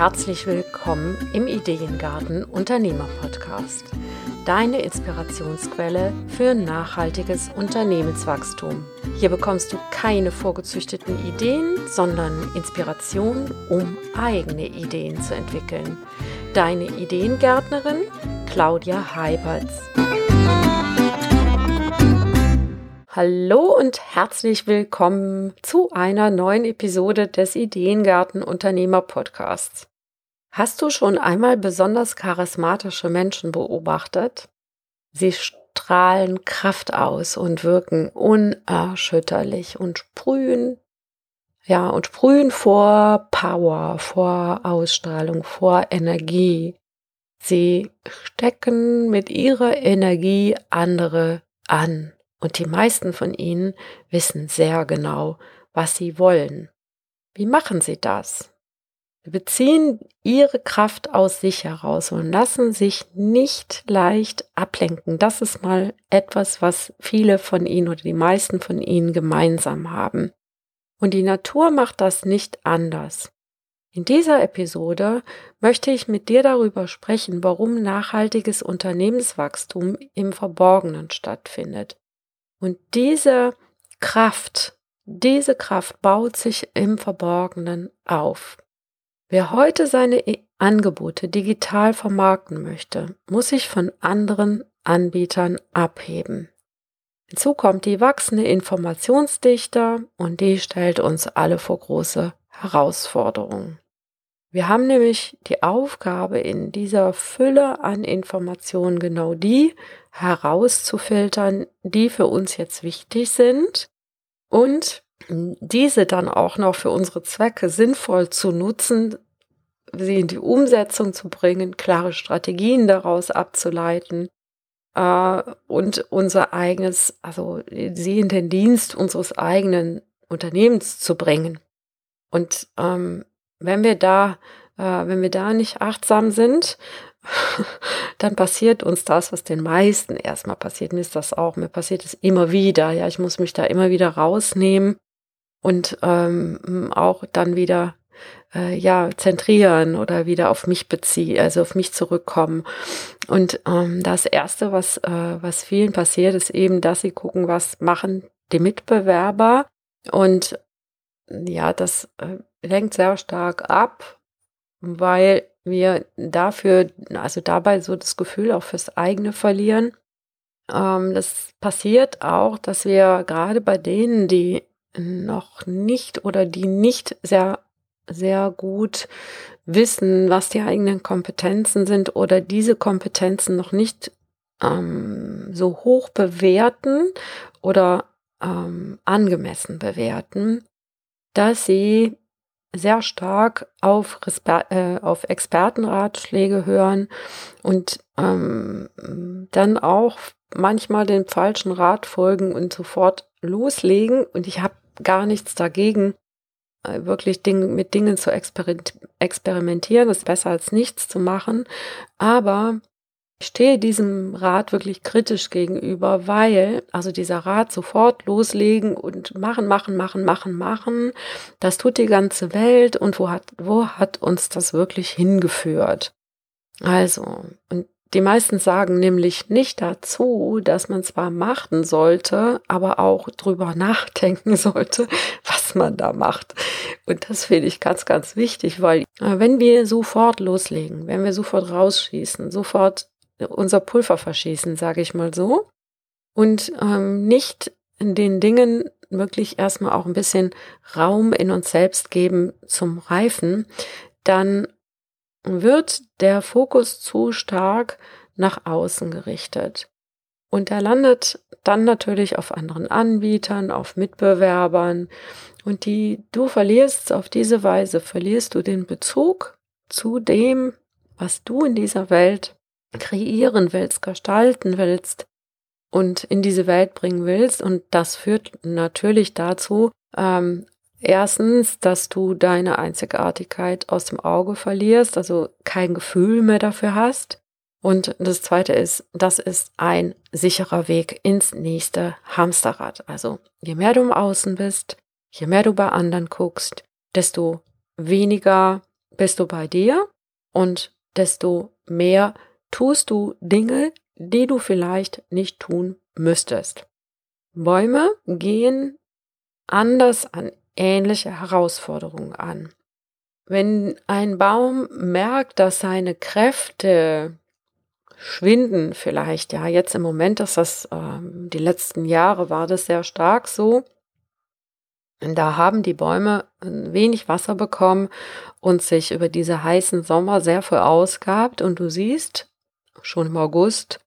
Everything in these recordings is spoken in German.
herzlich willkommen im Ideengarten Unternehmer Podcast. Deine Inspirationsquelle für nachhaltiges Unternehmenswachstum. Hier bekommst du keine vorgezüchteten Ideen, sondern Inspiration, um eigene Ideen zu entwickeln. Deine Ideengärtnerin Claudia Heiberts. Hallo und herzlich willkommen zu einer neuen Episode des Ideengarten Unternehmer Podcasts. Hast du schon einmal besonders charismatische Menschen beobachtet? Sie strahlen Kraft aus und wirken unerschütterlich und sprühen, ja, und sprühen vor Power, vor Ausstrahlung, vor Energie. Sie stecken mit ihrer Energie andere an. Und die meisten von ihnen wissen sehr genau, was sie wollen. Wie machen sie das? Beziehen ihre Kraft aus sich heraus und lassen sich nicht leicht ablenken. Das ist mal etwas, was viele von ihnen oder die meisten von ihnen gemeinsam haben. Und die Natur macht das nicht anders. In dieser Episode möchte ich mit dir darüber sprechen, warum nachhaltiges Unternehmenswachstum im Verborgenen stattfindet und diese Kraft, diese Kraft baut sich im Verborgenen auf. Wer heute seine Angebote digital vermarkten möchte, muss sich von anderen Anbietern abheben. Hinzu kommt die wachsende Informationsdichte und die stellt uns alle vor große Herausforderungen. Wir haben nämlich die Aufgabe, in dieser Fülle an Informationen genau die herauszufiltern, die für uns jetzt wichtig sind und diese dann auch noch für unsere Zwecke sinnvoll zu nutzen, sie in die Umsetzung zu bringen, klare Strategien daraus abzuleiten äh, und unser eigenes, also sie in den Dienst unseres eigenen Unternehmens zu bringen. Und ähm, wenn wir da, äh, wenn wir da nicht achtsam sind, dann passiert uns das, was den meisten erstmal passiert. Mir ist das auch. Mir passiert es immer wieder. Ja, ich muss mich da immer wieder rausnehmen und ähm, auch dann wieder äh, ja zentrieren oder wieder auf mich beziehen, also auf mich zurückkommen. Und ähm, das erste, was äh, was vielen passiert, ist eben, dass sie gucken, was machen die Mitbewerber und ja, das äh, lenkt sehr stark ab, weil wir dafür, also dabei so das Gefühl auch fürs eigene verlieren. Ähm, das passiert auch, dass wir gerade bei denen, die noch nicht oder die nicht sehr, sehr gut wissen, was die eigenen Kompetenzen sind oder diese Kompetenzen noch nicht ähm, so hoch bewerten oder ähm, angemessen bewerten, dass sie sehr stark auf, Respe äh, auf Expertenratschläge hören und ähm, dann auch manchmal den falschen Rat folgen und sofort loslegen. Und ich habe gar nichts dagegen, äh, wirklich Ding, mit Dingen zu experimentieren. Ist besser als nichts zu machen. Aber ich stehe diesem Rat wirklich kritisch gegenüber, weil, also dieser Rat sofort loslegen und machen, machen, machen, machen, machen, das tut die ganze Welt und wo hat, wo hat uns das wirklich hingeführt? Also, und die meisten sagen nämlich nicht dazu, dass man zwar machen sollte, aber auch drüber nachdenken sollte, was man da macht. Und das finde ich ganz, ganz wichtig, weil äh, wenn wir sofort loslegen, wenn wir sofort rausschießen, sofort unser Pulver verschießen, sage ich mal so. Und ähm, nicht den Dingen wirklich erstmal auch ein bisschen Raum in uns selbst geben zum Reifen, dann wird der Fokus zu stark nach außen gerichtet. Und er landet dann natürlich auf anderen Anbietern, auf Mitbewerbern. Und die, du verlierst auf diese Weise, verlierst du den Bezug zu dem, was du in dieser Welt kreieren willst, gestalten willst und in diese Welt bringen willst. Und das führt natürlich dazu, ähm, erstens, dass du deine Einzigartigkeit aus dem Auge verlierst, also kein Gefühl mehr dafür hast. Und das zweite ist, das ist ein sicherer Weg ins nächste Hamsterrad. Also je mehr du im Außen bist, je mehr du bei anderen guckst, desto weniger bist du bei dir und desto mehr tust du Dinge, die du vielleicht nicht tun müsstest. Bäume gehen anders an ähnliche Herausforderungen an. Wenn ein Baum merkt, dass seine Kräfte schwinden, vielleicht, ja, jetzt im Moment ist das, ähm, die letzten Jahre war das sehr stark so, da haben die Bäume wenig Wasser bekommen und sich über diese heißen Sommer sehr verausgabt. Und du siehst schon im August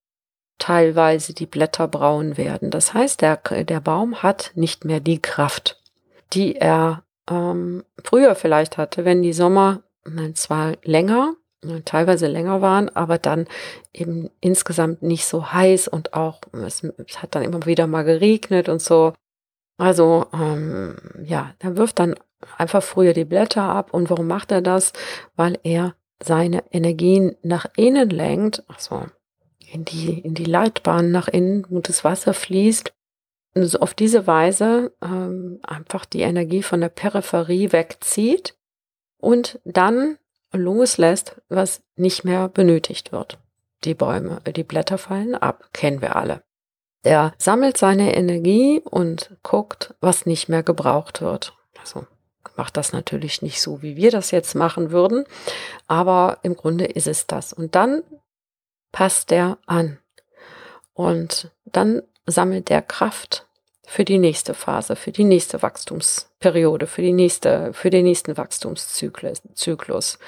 teilweise die Blätter braun werden. Das heißt, der, der Baum hat nicht mehr die Kraft, die er ähm, früher vielleicht hatte, wenn die Sommer zwar länger, teilweise länger waren, aber dann eben insgesamt nicht so heiß und auch es, es hat dann immer wieder mal geregnet und so. Also ähm, ja, er wirft dann einfach früher die Blätter ab. Und warum macht er das? Weil er seine Energien nach innen lenkt, also in die, in die Leitbahn nach innen, wo das Wasser fließt. So auf diese Weise ähm, einfach die Energie von der Peripherie wegzieht und dann loslässt, was nicht mehr benötigt wird. Die Bäume, die Blätter fallen ab, kennen wir alle. Der sammelt seine Energie und guckt, was nicht mehr gebraucht wird. Also macht das natürlich nicht so, wie wir das jetzt machen würden, aber im Grunde ist es das. Und dann passt er an und dann sammelt er Kraft für die nächste Phase, für die nächste Wachstumsperiode, für die nächste, für den nächsten Wachstumszyklus.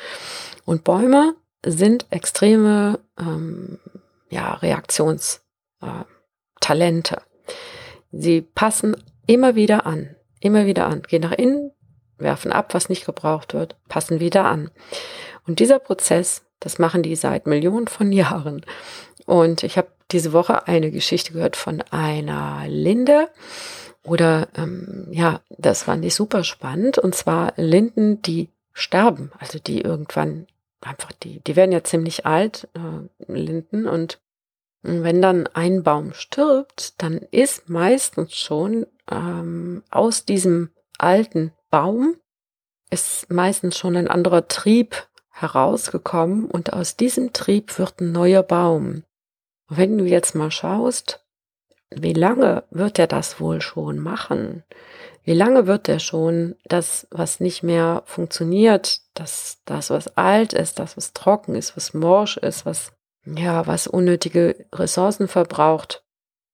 Und Bäume sind extreme ähm, ja, Reaktions äh. Sie passen immer wieder an, immer wieder an, gehen nach innen, werfen ab, was nicht gebraucht wird, passen wieder an. Und dieser Prozess, das machen die seit Millionen von Jahren. Und ich habe diese Woche eine Geschichte gehört von einer Linde. Oder ähm, ja, das fand ich super spannend. Und zwar Linden, die sterben, also die irgendwann einfach, die, die werden ja ziemlich alt, äh, Linden, und wenn dann ein Baum stirbt, dann ist meistens schon ähm, aus diesem alten Baum ist meistens schon ein anderer Trieb herausgekommen und aus diesem Trieb wird ein neuer Baum. Wenn du jetzt mal schaust, wie lange wird er das wohl schon machen? Wie lange wird er schon das, was nicht mehr funktioniert, das, das, was alt ist, das, was trocken ist, was morsch ist, was ja, was unnötige Ressourcen verbraucht.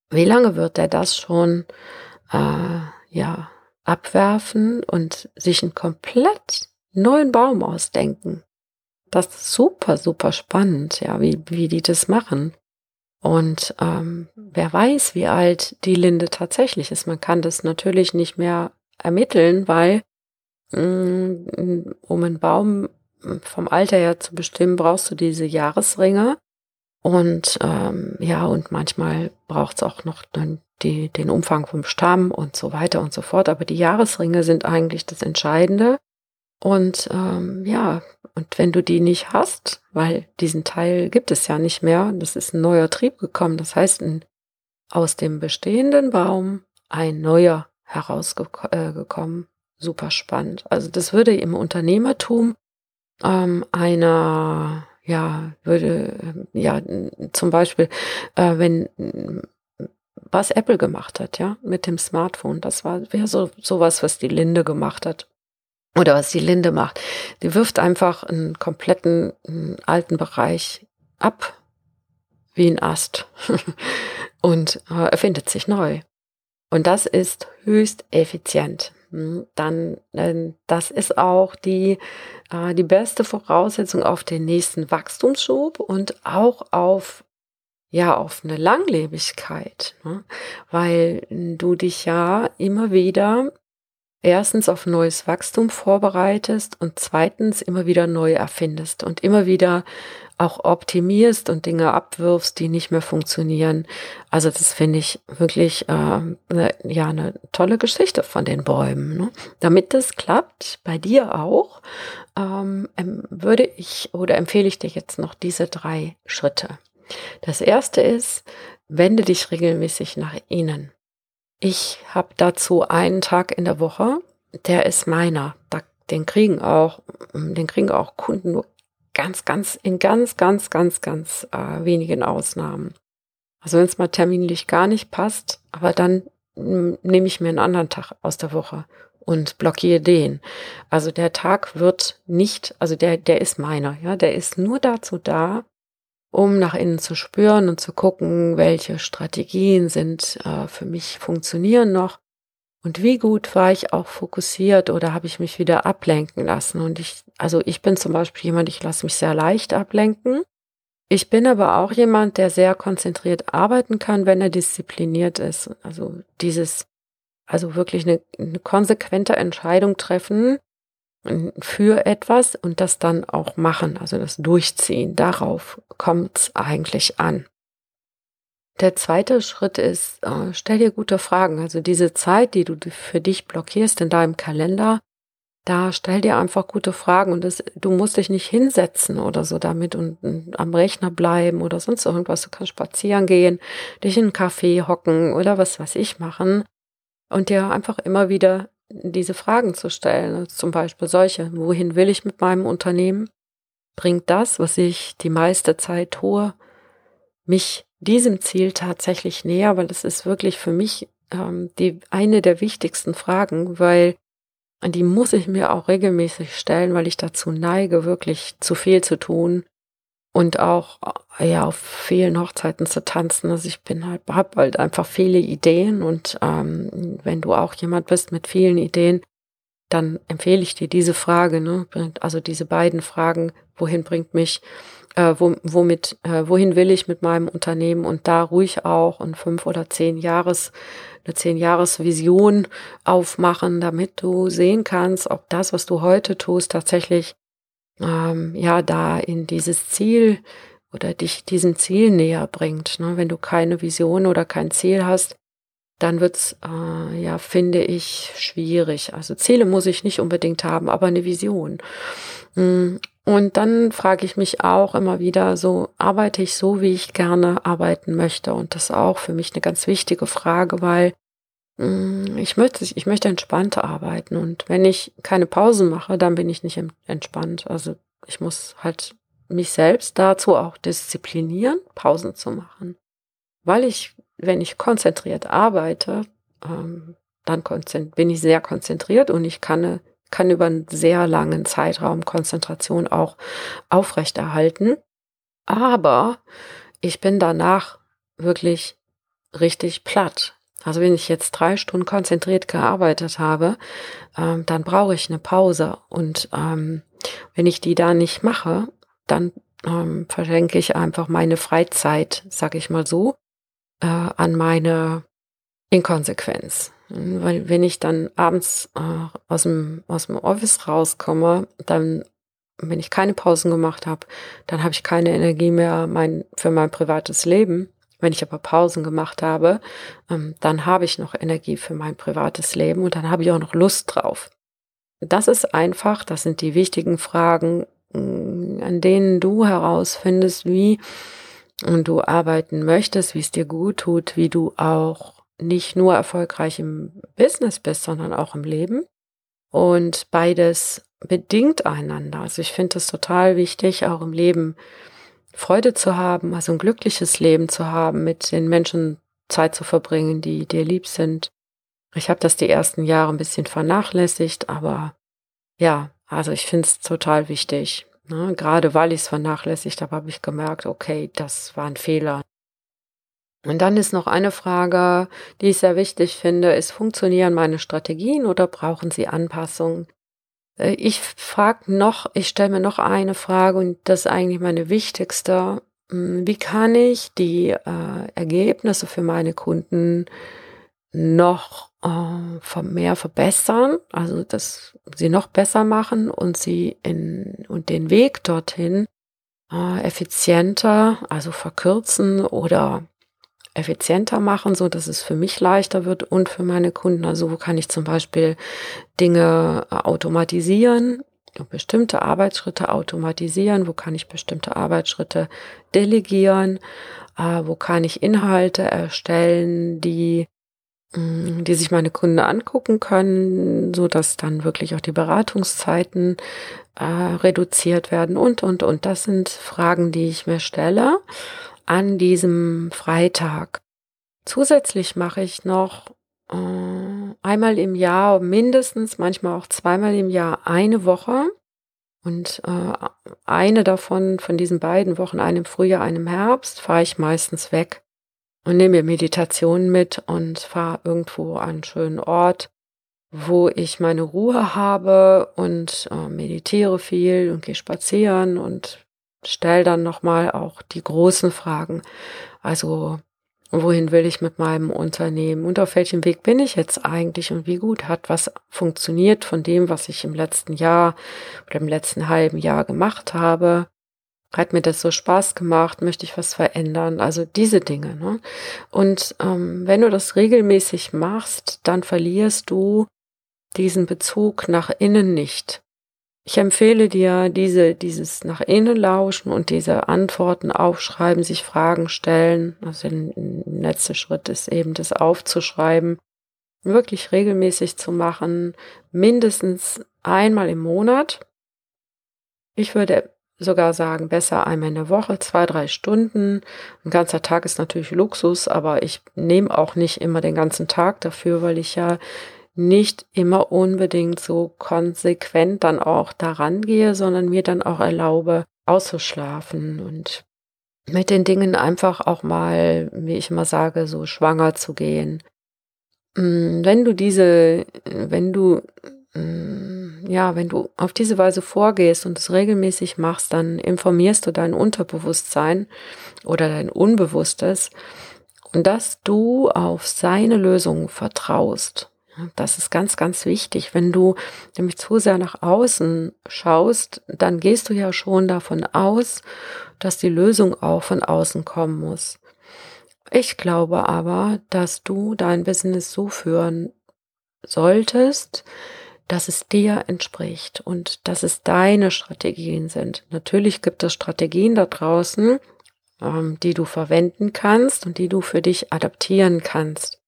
Wie lange wird er das schon, äh, ja, abwerfen und sich einen komplett neuen Baum ausdenken? Das ist super, super spannend, ja, wie, wie die das machen. Und ähm, wer weiß, wie alt die Linde tatsächlich ist. Man kann das natürlich nicht mehr ermitteln, weil mh, mm, um einen Baum vom Alter her zu bestimmen, brauchst du diese Jahresringe. Und ähm, ja, und manchmal braucht es auch noch dann die, den Umfang vom Stamm und so weiter und so fort. Aber die Jahresringe sind eigentlich das Entscheidende. Und ähm, ja, und wenn du die nicht hast, weil diesen Teil gibt es ja nicht mehr, das ist ein neuer Trieb gekommen. Das heißt, ein, aus dem bestehenden Baum ein neuer herausgekommen. Äh, Super spannend. Also das würde im Unternehmertum ähm, einer ja, würde, ähm, ja, zum Beispiel, äh, wenn, was Apple gemacht hat, ja, mit dem Smartphone, das war, wäre so, sowas, was die Linde gemacht hat. Oder was die Linde macht. Die wirft einfach einen kompletten einen alten Bereich ab, wie ein Ast, und äh, erfindet sich neu. Und das ist höchst effizient. Hm, dann das ist auch die, äh, die beste Voraussetzung auf den nächsten Wachstumsschub und auch auf ja auf eine Langlebigkeit, ne? weil du dich ja immer wieder erstens auf neues Wachstum vorbereitest und zweitens immer wieder neu erfindest und immer wieder auch optimierst und Dinge abwirfst, die nicht mehr funktionieren. Also das finde ich wirklich äh, ne, ja eine tolle Geschichte von den Bäumen. Ne? Damit das klappt, bei dir auch, ähm, würde ich oder empfehle ich dir jetzt noch diese drei Schritte. Das erste ist, wende dich regelmäßig nach innen. Ich habe dazu einen Tag in der Woche, der ist meiner. Den kriegen auch, den kriegen auch Kunden nur ganz, ganz, in ganz, ganz, ganz, ganz äh, wenigen Ausnahmen. Also wenn es mal terminlich gar nicht passt, aber dann nehme ich mir einen anderen Tag aus der Woche und blockiere den. Also der Tag wird nicht, also der, der ist meiner, ja, der ist nur dazu da, um nach innen zu spüren und zu gucken, welche Strategien sind äh, für mich funktionieren noch und wie gut war ich auch fokussiert oder habe ich mich wieder ablenken lassen. Und ich, also ich bin zum Beispiel jemand, ich lasse mich sehr leicht ablenken. Ich bin aber auch jemand, der sehr konzentriert arbeiten kann, wenn er diszipliniert ist. Also dieses, also wirklich eine, eine konsequente Entscheidung treffen für etwas und das dann auch machen, also das Durchziehen. Darauf kommt es eigentlich an. Der zweite Schritt ist, äh, stell dir gute Fragen. Also diese Zeit, die du für dich blockierst in deinem Kalender, da stell dir einfach gute Fragen und das, du musst dich nicht hinsetzen oder so damit und, und, am Rechner bleiben oder sonst irgendwas. Du kannst spazieren gehen, dich in einen Café hocken oder was weiß ich machen und dir einfach immer wieder diese Fragen zu stellen. Also zum Beispiel solche, wohin will ich mit meinem Unternehmen? Bringt das, was ich die meiste Zeit tue, mich diesem Ziel tatsächlich näher? Weil das ist wirklich für mich ähm, die eine der wichtigsten Fragen, weil die muss ich mir auch regelmäßig stellen, weil ich dazu neige, wirklich zu viel zu tun und auch ja auf vielen Hochzeiten zu tanzen. Also ich bin halt, hab halt einfach viele Ideen und ähm, wenn du auch jemand bist mit vielen Ideen, dann empfehle ich dir diese Frage, ne? also diese beiden Fragen, wohin bringt mich, äh, wo, womit, äh, wohin will ich mit meinem Unternehmen und da ruhig auch und fünf oder zehn Jahres eine Zehn-Jahres-Vision aufmachen, damit du sehen kannst, ob das, was du heute tust, tatsächlich ähm, ja da in dieses Ziel oder dich diesem Ziel näher bringt. Ne? Wenn du keine Vision oder kein Ziel hast, dann wird's äh, ja, finde ich, schwierig. Also Ziele muss ich nicht unbedingt haben, aber eine Vision. Mm, und dann frage ich mich auch immer wieder, so arbeite ich so, wie ich gerne arbeiten möchte? Und das ist auch für mich eine ganz wichtige Frage, weil ich möchte, ich möchte entspannt arbeiten. Und wenn ich keine Pausen mache, dann bin ich nicht entspannt. Also ich muss halt mich selbst dazu auch disziplinieren, Pausen zu machen. Weil ich, wenn ich konzentriert arbeite, ähm, dann bin ich sehr konzentriert und ich kann kann über einen sehr langen Zeitraum Konzentration auch aufrechterhalten. Aber ich bin danach wirklich richtig platt. Also wenn ich jetzt drei Stunden konzentriert gearbeitet habe, ähm, dann brauche ich eine Pause. Und ähm, wenn ich die da nicht mache, dann ähm, verschenke ich einfach meine Freizeit, sag ich mal so, äh, an meine Inkonsequenz. Weil wenn ich dann abends äh, aus, dem, aus dem Office rauskomme, dann, wenn ich keine Pausen gemacht habe, dann habe ich keine Energie mehr mein, für mein privates Leben. Wenn ich aber Pausen gemacht habe, ähm, dann habe ich noch Energie für mein privates Leben und dann habe ich auch noch Lust drauf. Das ist einfach, das sind die wichtigen Fragen, mm, an denen du herausfindest, wie du arbeiten möchtest, wie es dir gut tut, wie du auch nicht nur erfolgreich im Business bist, sondern auch im Leben. Und beides bedingt einander. Also ich finde es total wichtig, auch im Leben Freude zu haben, also ein glückliches Leben zu haben, mit den Menschen Zeit zu verbringen, die dir lieb sind. Ich habe das die ersten Jahre ein bisschen vernachlässigt, aber ja, also ich finde es total wichtig. Ne? Gerade weil ich es vernachlässigt habe, habe ich gemerkt, okay, das war ein Fehler. Und dann ist noch eine Frage, die ich sehr wichtig finde, ist, funktionieren meine Strategien oder brauchen sie Anpassungen? Äh, ich frage noch, ich stelle mir noch eine Frage und das ist eigentlich meine wichtigste. Hm, wie kann ich die äh, Ergebnisse für meine Kunden noch äh, mehr verbessern, also dass sie noch besser machen und sie in und den Weg dorthin äh, effizienter, also verkürzen oder effizienter machen, so dass es für mich leichter wird und für meine Kunden. Also wo kann ich zum Beispiel Dinge äh, automatisieren, bestimmte Arbeitsschritte automatisieren, wo kann ich bestimmte Arbeitsschritte delegieren, äh, wo kann ich Inhalte erstellen, die mm, die sich meine Kunden angucken können, so dass dann wirklich auch die Beratungszeiten äh, reduziert werden und, und, und. Das sind Fragen, die ich mir stelle an diesem Freitag. Zusätzlich mache ich noch äh, einmal im Jahr mindestens, manchmal auch zweimal im Jahr eine Woche. Und äh, eine davon, von diesen beiden Wochen, einem Frühjahr, einem Herbst, fahre ich meistens weg und nehme mir Meditationen mit und fahre irgendwo an einen schönen Ort, wo ich meine Ruhe habe und äh, meditiere viel und gehe spazieren und stelle dann nochmal auch die großen Fragen. Also wohin will ich mit meinem Unternehmen und auf welchem Weg bin ich jetzt eigentlich und wie gut hat was funktioniert von dem, was ich im letzten Jahr oder im letzten halben Jahr gemacht habe. Hat mir das so Spaß gemacht? Möchte ich was verändern? Also diese Dinge. Ne? Und ähm, wenn du das regelmäßig machst, dann verlierst du diesen Bezug nach innen nicht. Ich empfehle dir, diese, dieses nach innen lauschen und diese Antworten aufschreiben, sich Fragen stellen. Also der letzte Schritt ist eben das aufzuschreiben, wirklich regelmäßig zu machen, mindestens einmal im Monat. Ich würde sogar sagen, besser einmal in der Woche, zwei, drei Stunden. Ein ganzer Tag ist natürlich Luxus, aber ich nehme auch nicht immer den ganzen Tag dafür, weil ich ja nicht immer unbedingt so konsequent dann auch daran gehe, sondern mir dann auch erlaube, auszuschlafen und mit den Dingen einfach auch mal, wie ich immer sage, so schwanger zu gehen. Mm, wenn du diese, wenn du, mm, ja, wenn du auf diese Weise vorgehst und es regelmäßig machst, dann informierst du dein Unterbewusstsein oder dein Unbewusstes, dass du auf seine Lösung vertraust. Das ist ganz, ganz wichtig. Wenn du nämlich zu sehr nach außen schaust, dann gehst du ja schon davon aus, dass die Lösung auch von außen kommen muss. Ich glaube aber, dass du dein Business so führen solltest, dass es dir entspricht und dass es deine Strategien sind. Natürlich gibt es Strategien da draußen, ähm, die du verwenden kannst und die du für dich adaptieren kannst.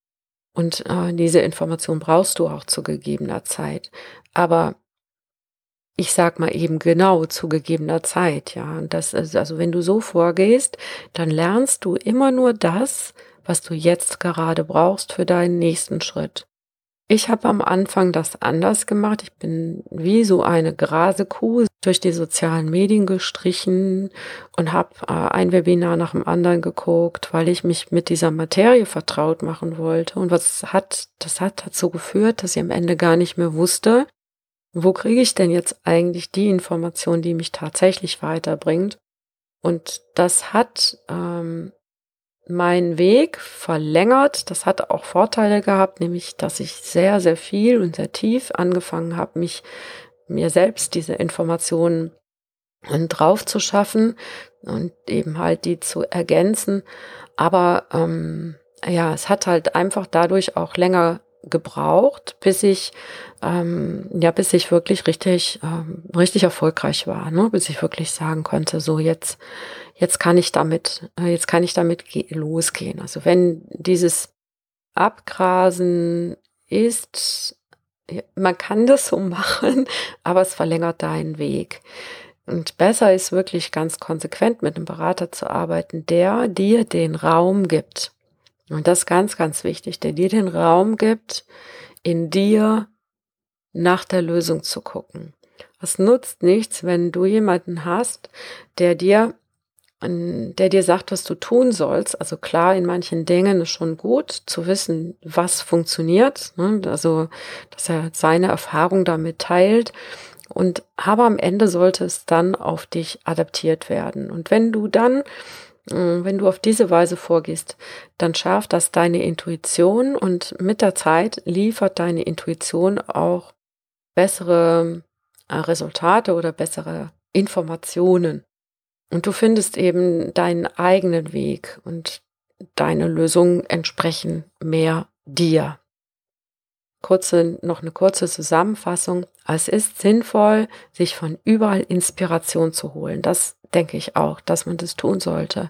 Und äh, diese Information brauchst du auch zu gegebener Zeit. Aber ich sag mal eben genau zu gegebener Zeit, ja. Und das ist, also wenn du so vorgehst, dann lernst du immer nur das, was du jetzt gerade brauchst für deinen nächsten Schritt. Ich habe am Anfang das anders gemacht. Ich bin wie so eine Grasekuh durch die sozialen Medien gestrichen und habe äh, ein Webinar nach dem anderen geguckt, weil ich mich mit dieser Materie vertraut machen wollte. Und was hat, das hat dazu geführt, dass ich am Ende gar nicht mehr wusste, wo kriege ich denn jetzt eigentlich die Information, die mich tatsächlich weiterbringt. Und das hat ähm, meinen Weg verlängert. Das hat auch Vorteile gehabt, nämlich, dass ich sehr, sehr viel und sehr tief angefangen habe, mich mir selbst diese Informationen drauf zu schaffen und eben halt die zu ergänzen. Aber ähm, ja, es hat halt einfach dadurch auch länger gebraucht, bis ich ähm, ja, bis ich wirklich richtig ähm, richtig erfolgreich war, ne? bis ich wirklich sagen konnte, so jetzt jetzt kann ich damit äh, jetzt kann ich damit losgehen. Also wenn dieses Abgrasen ist, man kann das so machen, aber es verlängert deinen Weg. Und besser ist wirklich ganz konsequent mit einem Berater zu arbeiten, der dir den Raum gibt, und das ist ganz, ganz wichtig, der dir den Raum gibt, in dir nach der Lösung zu gucken. Es nutzt nichts, wenn du jemanden hast, der dir, der dir sagt, was du tun sollst. Also klar, in manchen Dingen ist schon gut zu wissen, was funktioniert. Ne? Also, dass er seine Erfahrung damit teilt. Und aber am Ende sollte es dann auf dich adaptiert werden. Und wenn du dann wenn du auf diese Weise vorgehst, dann schärft das deine Intuition und mit der Zeit liefert deine Intuition auch bessere äh, Resultate oder bessere Informationen. Und du findest eben deinen eigenen Weg und deine Lösungen entsprechen mehr dir. Kurze, noch eine kurze Zusammenfassung. Es ist sinnvoll, sich von überall Inspiration zu holen. Das denke ich auch, dass man das tun sollte.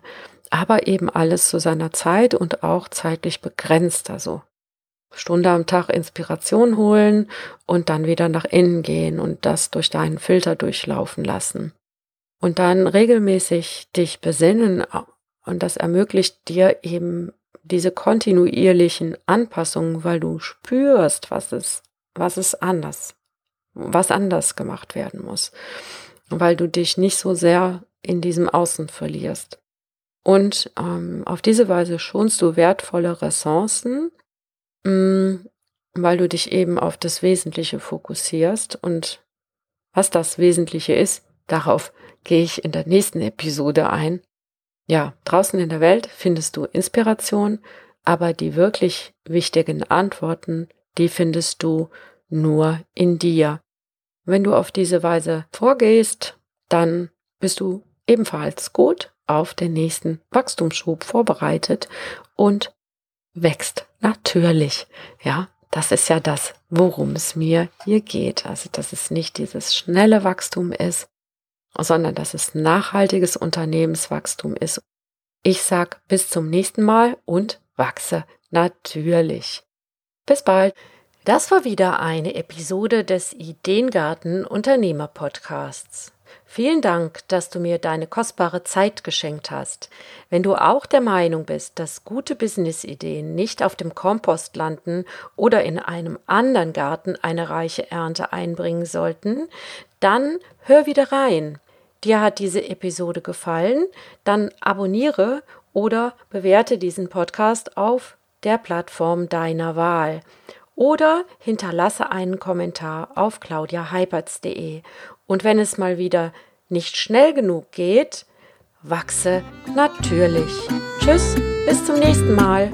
Aber eben alles zu seiner Zeit und auch zeitlich begrenzt. Also Stunde am Tag Inspiration holen und dann wieder nach innen gehen und das durch deinen Filter durchlaufen lassen. Und dann regelmäßig dich besinnen und das ermöglicht dir eben diese kontinuierlichen Anpassungen, weil du spürst, was es, was es anders, was anders gemacht werden muss. Weil du dich nicht so sehr in diesem Außen verlierst. Und ähm, auf diese Weise schonst du wertvolle Ressourcen, mh, mm, weil du dich eben auf das Wesentliche fokussierst. Und was das Wesentliche ist, darauf gehe ich in der nächsten Episode ein. Ja, draußen in der Welt findest du Inspiration, aber die wirklich wichtigen Antworten, die findest du nur in dir. Wenn du auf diese Weise vorgehst, dann bist du ebenfalls gut auf den nächsten Wachstumsschub vorbereitet und wächst natürlich. Ja, das ist ja das, worum es mir hier geht. Also, dass es nicht dieses schnelle Wachstum ist, sondern dass es nachhaltiges Unternehmenswachstum ist. Ich sag bis zum nächsten Mal und wachse natürlich. Bis bald. Das war wieder eine Episode des Ideengarten Unternehmer Podcasts. Vielen Dank, dass du mir deine kostbare Zeit geschenkt hast. Wenn du auch der Meinung bist, dass gute Businessideen nicht auf dem Kompost landen oder in einem anderen Garten eine reiche Ernte einbringen sollten, dann hör wieder rein. Dir hat diese Episode gefallen, dann abonniere oder bewerte diesen Podcast auf der Plattform deiner Wahl oder hinterlasse einen Kommentar auf claudiaheiberts.de. Und wenn es mal wieder nicht schnell genug geht, wachse natürlich. Tschüss, bis zum nächsten Mal.